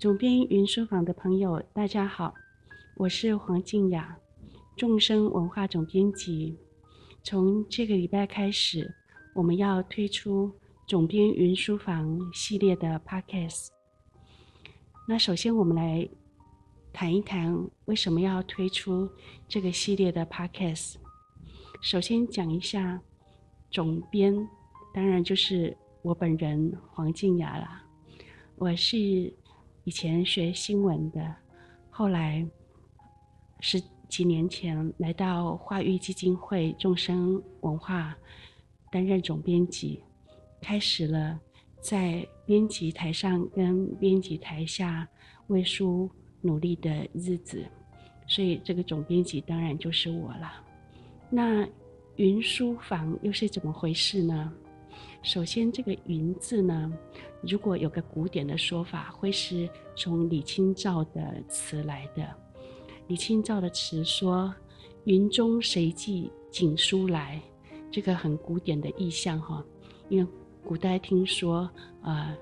总编云书房的朋友，大家好，我是黄静雅，众生文化总编辑。从这个礼拜开始，我们要推出总编云书房系列的 Podcast。那首先，我们来谈一谈为什么要推出这个系列的 Podcast。首先讲一下总编，当然就是我本人黄静雅啦。我是。以前学新闻的，后来十几年前来到化育基金会众生文化担任总编辑，开始了在编辑台上跟编辑台下为书努力的日子，所以这个总编辑当然就是我了。那云书房又是怎么回事呢？首先，这个“云”字呢，如果有个古典的说法，会是从李清照的词来的。李清照的词说：“云中谁寄锦书来？”这个很古典的意象哈，因为古代听说，呃，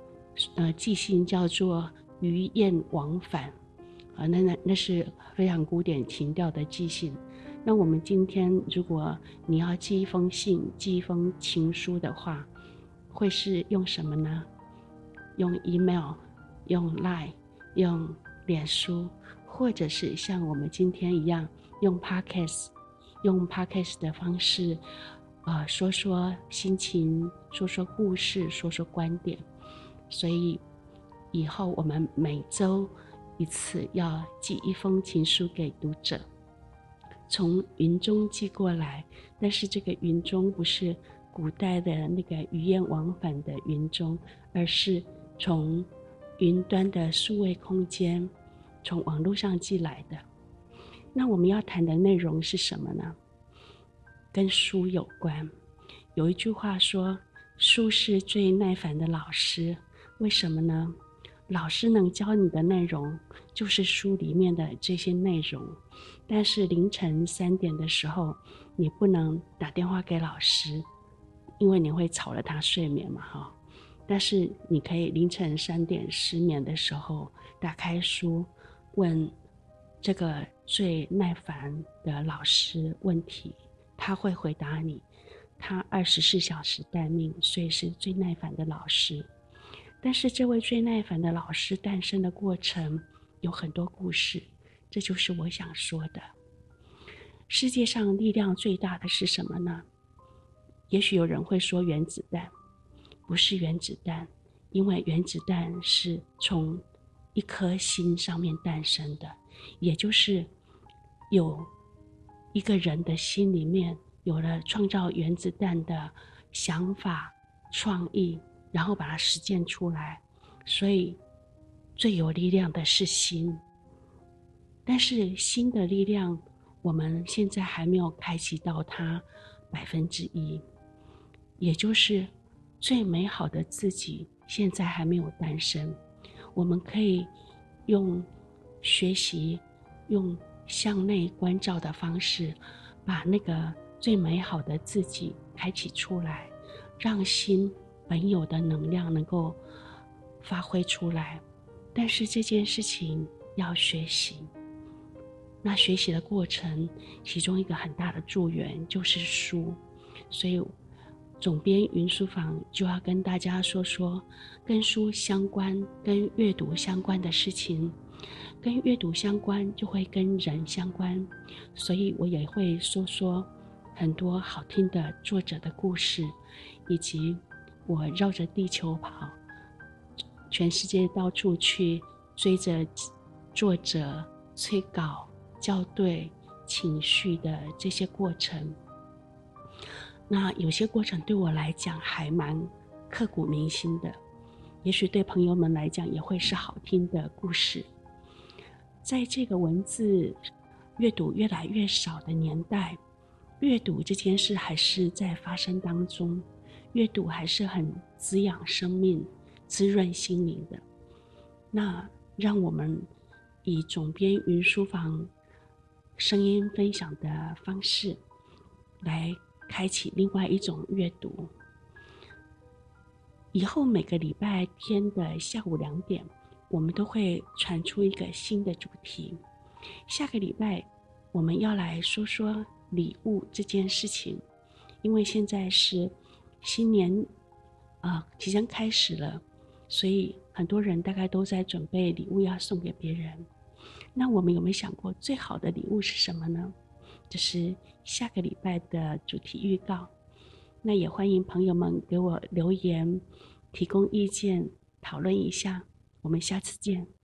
呃，寄信叫做“鱼雁往返”，啊，那那那是非常古典情调的寄信。那我们今天，如果你要寄一封信、寄一封情书的话，会是用什么呢？用 email、用 line、用脸书，或者是像我们今天一样用 podcast，用 podcast 的方式，呃，说说心情，说说故事，说说观点。所以以后我们每周一次要寄一封情书给读者，从云中寄过来，但是这个云中不是。古代的那个鱼雁往返的云中，而是从云端的数位空间，从网络上寄来的。那我们要谈的内容是什么呢？跟书有关。有一句话说：“书是最耐烦的老师。”为什么呢？老师能教你的内容，就是书里面的这些内容。但是凌晨三点的时候，你不能打电话给老师。因为你会吵了他睡眠嘛，哈。但是你可以凌晨三点失眠的时候打开书，问这个最耐烦的老师问题，他会回答你。他二十四小时待命，所以是最耐烦的老师。但是这位最耐烦的老师诞生的过程有很多故事，这就是我想说的。世界上力量最大的是什么呢？也许有人会说原子弹，不是原子弹，因为原子弹是从一颗心上面诞生的，也就是有一个人的心里面有了创造原子弹的想法、创意，然后把它实践出来，所以最有力量的是心。但是心的力量，我们现在还没有开启到它百分之一。也就是最美好的自己，现在还没有诞生。我们可以用学习、用向内关照的方式，把那个最美好的自己开启出来，让心本有的能量能够发挥出来。但是这件事情要学习。那学习的过程，其中一个很大的助缘就是书，所以。总编云书房就要跟大家说说跟书相关、跟阅读相关的事情。跟阅读相关，就会跟人相关，所以我也会说说很多好听的作者的故事，以及我绕着地球跑，全世界到处去追着作者催稿、校对、情绪的这些过程。那有些过程对我来讲还蛮刻骨铭心的，也许对朋友们来讲也会是好听的故事。在这个文字阅读越来越少的年代，阅读这件事还是在发生当中，阅读还是很滋养生命、滋润心灵的。那让我们以总编云书房声音分享的方式来。开启另外一种阅读。以后每个礼拜天的下午两点，我们都会传出一个新的主题。下个礼拜我们要来说说礼物这件事情，因为现在是新年啊，即将开始了，所以很多人大概都在准备礼物要送给别人。那我们有没有想过最好的礼物是什么呢？这是下个礼拜的主题预告。那也欢迎朋友们给我留言，提供意见，讨论一下。我们下次见。